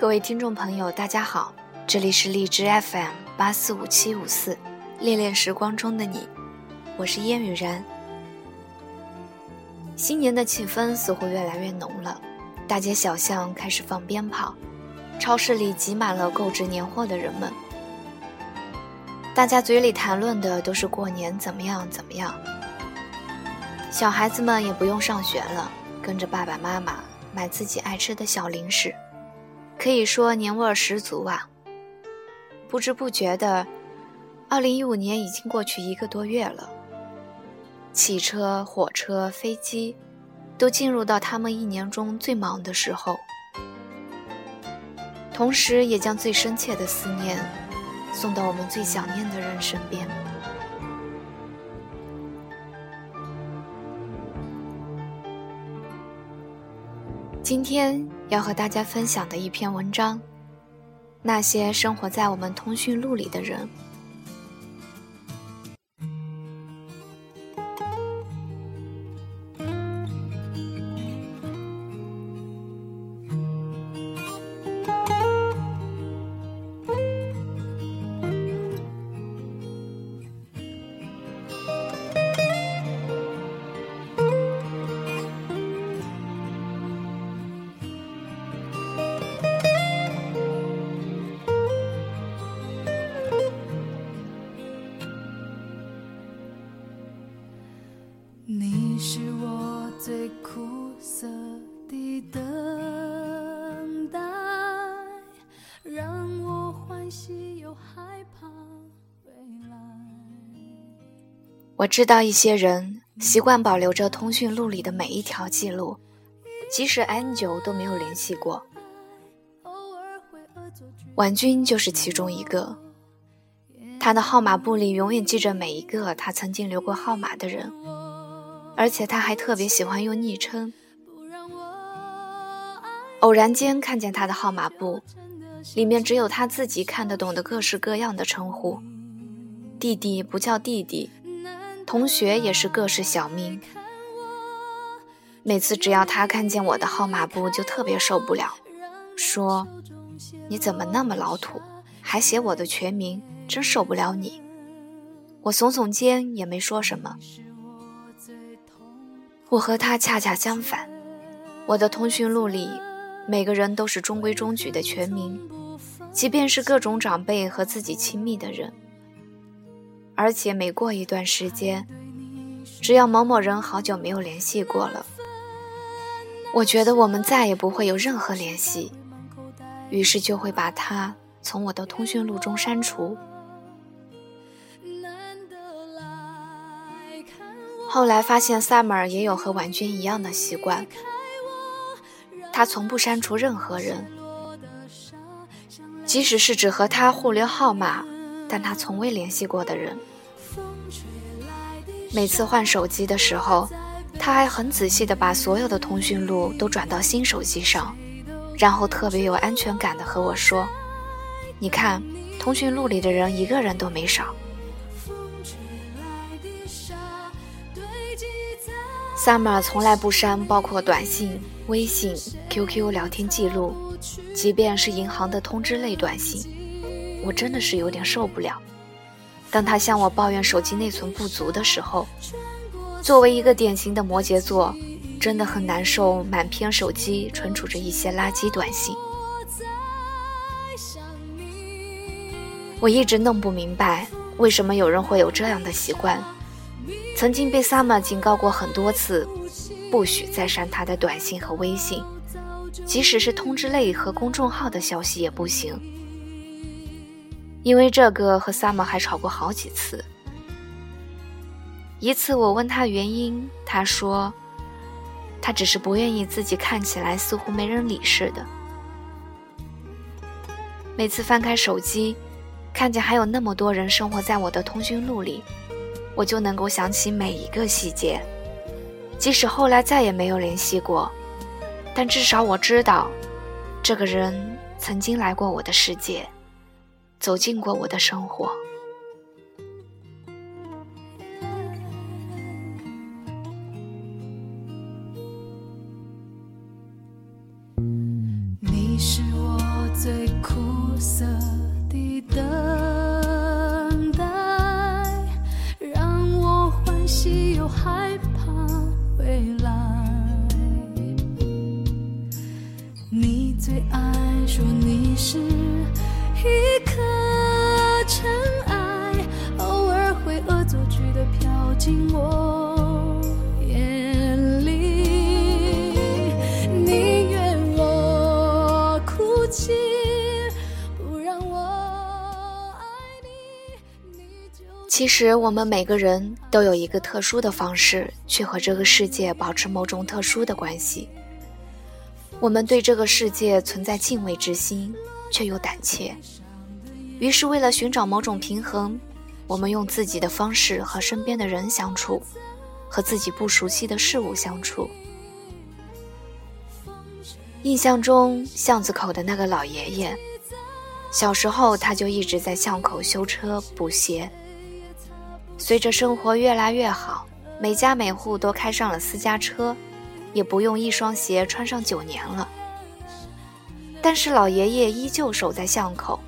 各位听众朋友，大家好，这里是荔枝 FM 八四五七五四，恋恋时光中的你，我是烟雨然。新年的气氛似乎越来越浓了，大街小巷开始放鞭炮，超市里挤满了购置年货的人们，大家嘴里谈论的都是过年怎么样怎么样。小孩子们也不用上学了，跟着爸爸妈妈买自己爱吃的小零食。可以说年味儿十足啊！不知不觉的，二零一五年已经过去一个多月了。汽车、火车、飞机，都进入到他们一年中最忙的时候，同时也将最深切的思念送到我们最想念的人身边。今天要和大家分享的一篇文章，那些生活在我们通讯录里的人。我知道一些人习惯保留着通讯录里的每一条记录，即使很久都没有联系过。婉君就是其中一个，他的号码簿里永远记着每一个他曾经留过号码的人，而且他还特别喜欢用昵称。偶然间看见他的号码簿，里面只有他自己看得懂的各式各样的称呼，弟弟不叫弟弟。同学也是各式小名。每次只要他看见我的号码簿，就特别受不了，说：“你怎么那么老土，还写我的全名，真受不了你。”我耸耸肩，也没说什么。我和他恰恰相反，我的通讯录里，每个人都是中规中矩的全名，即便是各种长辈和自己亲密的人。而且每过一段时间，只要某某人好久没有联系过了，我觉得我们再也不会有任何联系，于是就会把他从我的通讯录中删除。后来发现 Summer 也有和婉君一样的习惯，他从不删除任何人，即使是只和他互留号码，但他从未联系过的人。每次换手机的时候，他还很仔细地把所有的通讯录都转到新手机上，然后特别有安全感地和我说：“你看，通讯录里的人一个人都没少。” Summer 从来不删包括短信、微信、QQ 聊天记录，即便是银行的通知类短信，我真的是有点受不了。当他向我抱怨手机内存不足的时候，作为一个典型的摩羯座，真的很难受。满篇手机存储着一些垃圾短信，我一直弄不明白，为什么有人会有这样的习惯。曾经被 Summer 警告过很多次，不许再删他的短信和微信，即使是通知类和公众号的消息也不行。因为这个和 Summer 还吵过好几次。一次我问他原因，他说，他只是不愿意自己看起来似乎没人理似的。每次翻开手机，看见还有那么多人生活在我的通讯录里，我就能够想起每一个细节。即使后来再也没有联系过，但至少我知道，这个人曾经来过我的世界。走进过我的生活。其实，我们每个人都有一个特殊的方式，去和这个世界保持某种特殊的关系。我们对这个世界存在敬畏之心，却又胆怯。于是，为了寻找某种平衡，我们用自己的方式和身边的人相处，和自己不熟悉的事物相处。印象中，巷子口的那个老爷爷，小时候他就一直在巷口修车补鞋。随着生活越来越好，每家每户都开上了私家车，也不用一双鞋穿上九年了。但是老爷爷依旧守在巷口。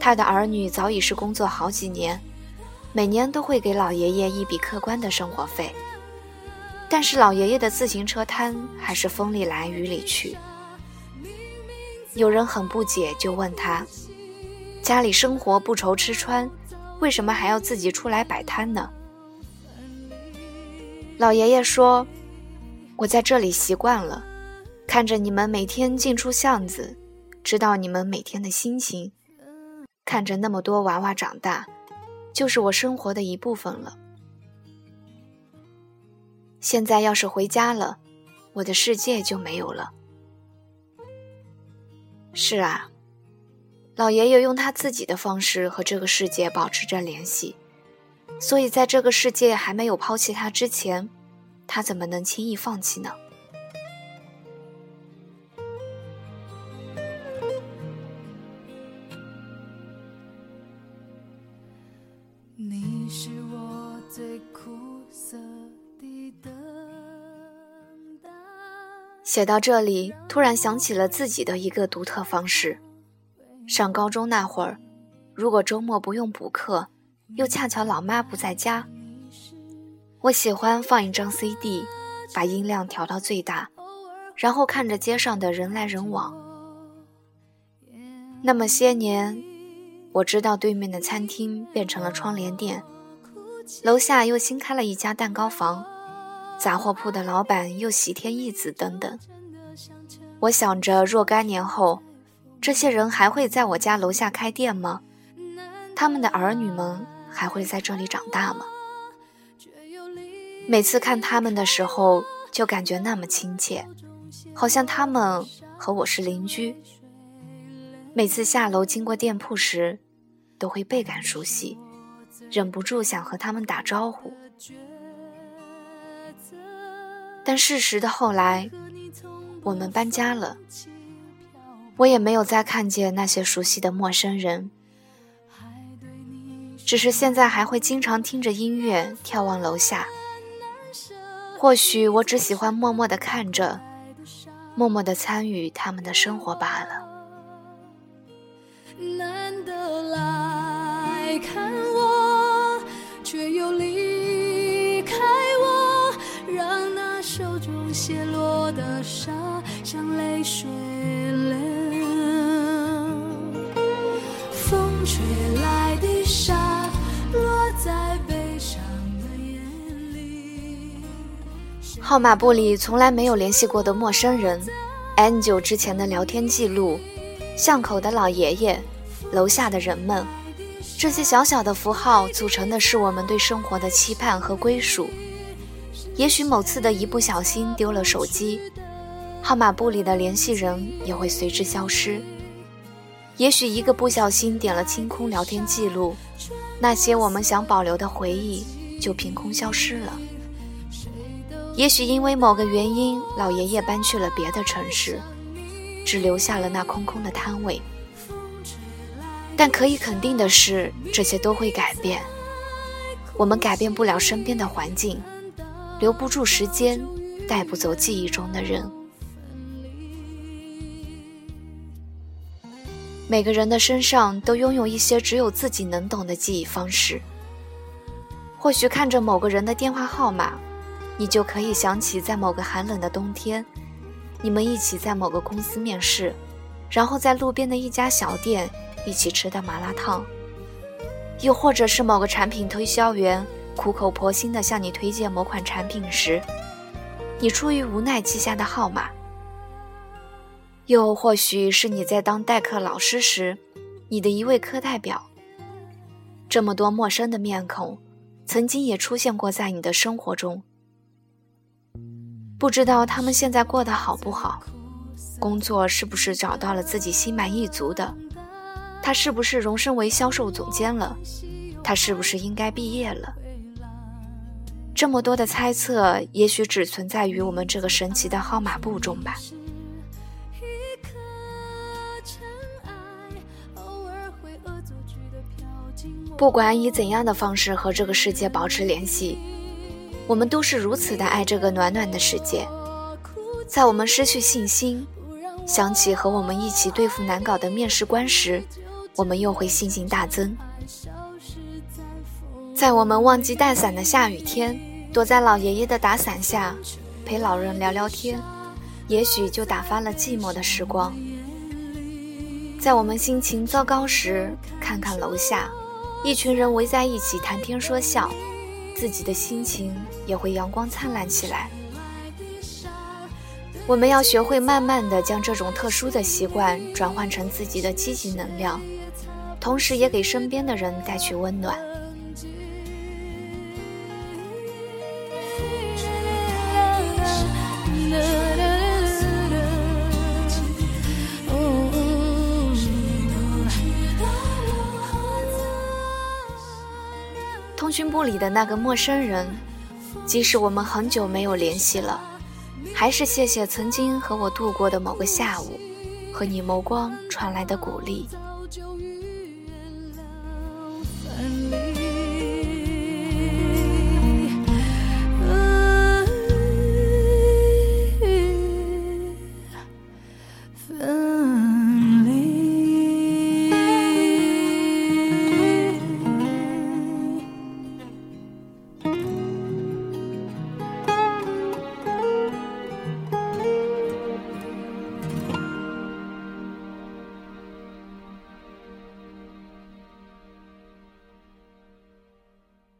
他的儿女早已是工作好几年，每年都会给老爷爷一笔可观的生活费。但是老爷爷的自行车摊还是风里来雨里去。有人很不解，就问他：家里生活不愁吃穿？为什么还要自己出来摆摊呢？老爷爷说：“我在这里习惯了，看着你们每天进出巷子，知道你们每天的心情，看着那么多娃娃长大，就是我生活的一部分了。现在要是回家了，我的世界就没有了。”是啊。老爷爷用他自己的方式和这个世界保持着联系，所以在这个世界还没有抛弃他之前，他怎么能轻易放弃呢？你是我最苦涩的等待。写到这里，突然想起了自己的一个独特方式。上高中那会儿，如果周末不用补课，又恰巧老妈不在家，我喜欢放一张 CD，把音量调到最大，然后看着街上的人来人往。那么些年，我知道对面的餐厅变成了窗帘店，楼下又新开了一家蛋糕房，杂货铺的老板又喜添一子等等。我想着若干年后。这些人还会在我家楼下开店吗？他们的儿女们还会在这里长大吗？每次看他们的时候，就感觉那么亲切，好像他们和我是邻居。每次下楼经过店铺时，都会倍感熟悉，忍不住想和他们打招呼。但事实的后来，我们搬家了。我也没有再看见那些熟悉的陌生人，只是现在还会经常听着音乐眺望楼下。或许我只喜欢默默的看着，默默的参与他们的生活罢了。难得来看我，却又离开我，让那手中泄落的沙像泪水。号码簿里从来没有联系过的陌生人，N 九之前的聊天记录，巷口的老爷爷，楼下的人们，这些小小的符号组成的是我们对生活的期盼和归属。也许某次的一不小心丢了手机，号码簿里的联系人也会随之消失。也许一个不小心点了清空聊天记录，那些我们想保留的回忆就凭空消失了。也许因为某个原因，老爷爷搬去了别的城市，只留下了那空空的摊位。但可以肯定的是，这些都会改变。我们改变不了身边的环境，留不住时间，带不走记忆中的人。每个人的身上都拥有一些只有自己能懂的记忆方式。或许看着某个人的电话号码，你就可以想起在某个寒冷的冬天，你们一起在某个公司面试，然后在路边的一家小店一起吃的麻辣烫。又或者是某个产品推销员苦口婆心地向你推荐某款产品时，你出于无奈记下的号码。又或许是你在当代课老师时，你的一位课代表。这么多陌生的面孔，曾经也出现过在你的生活中。不知道他们现在过得好不好，工作是不是找到了自己心满意足的？他是不是荣升为销售总监了？他是不是应该毕业了？这么多的猜测，也许只存在于我们这个神奇的号码簿中吧。不管以怎样的方式和这个世界保持联系，我们都是如此的爱这个暖暖的世界。在我们失去信心，想起和我们一起对付难搞的面试官时，我们又会信心大增。在我们忘记带伞的下雨天，躲在老爷爷的打伞下，陪老人聊聊天，也许就打发了寂寞的时光。在我们心情糟糕时，看看楼下。一群人围在一起谈天说笑，自己的心情也会阳光灿烂起来。我们要学会慢慢的将这种特殊的习惯转换成自己的积极能量，同时也给身边的人带去温暖。军部里的那个陌生人，即使我们很久没有联系了，还是谢谢曾经和我度过的某个下午，和你眸光传来的鼓励。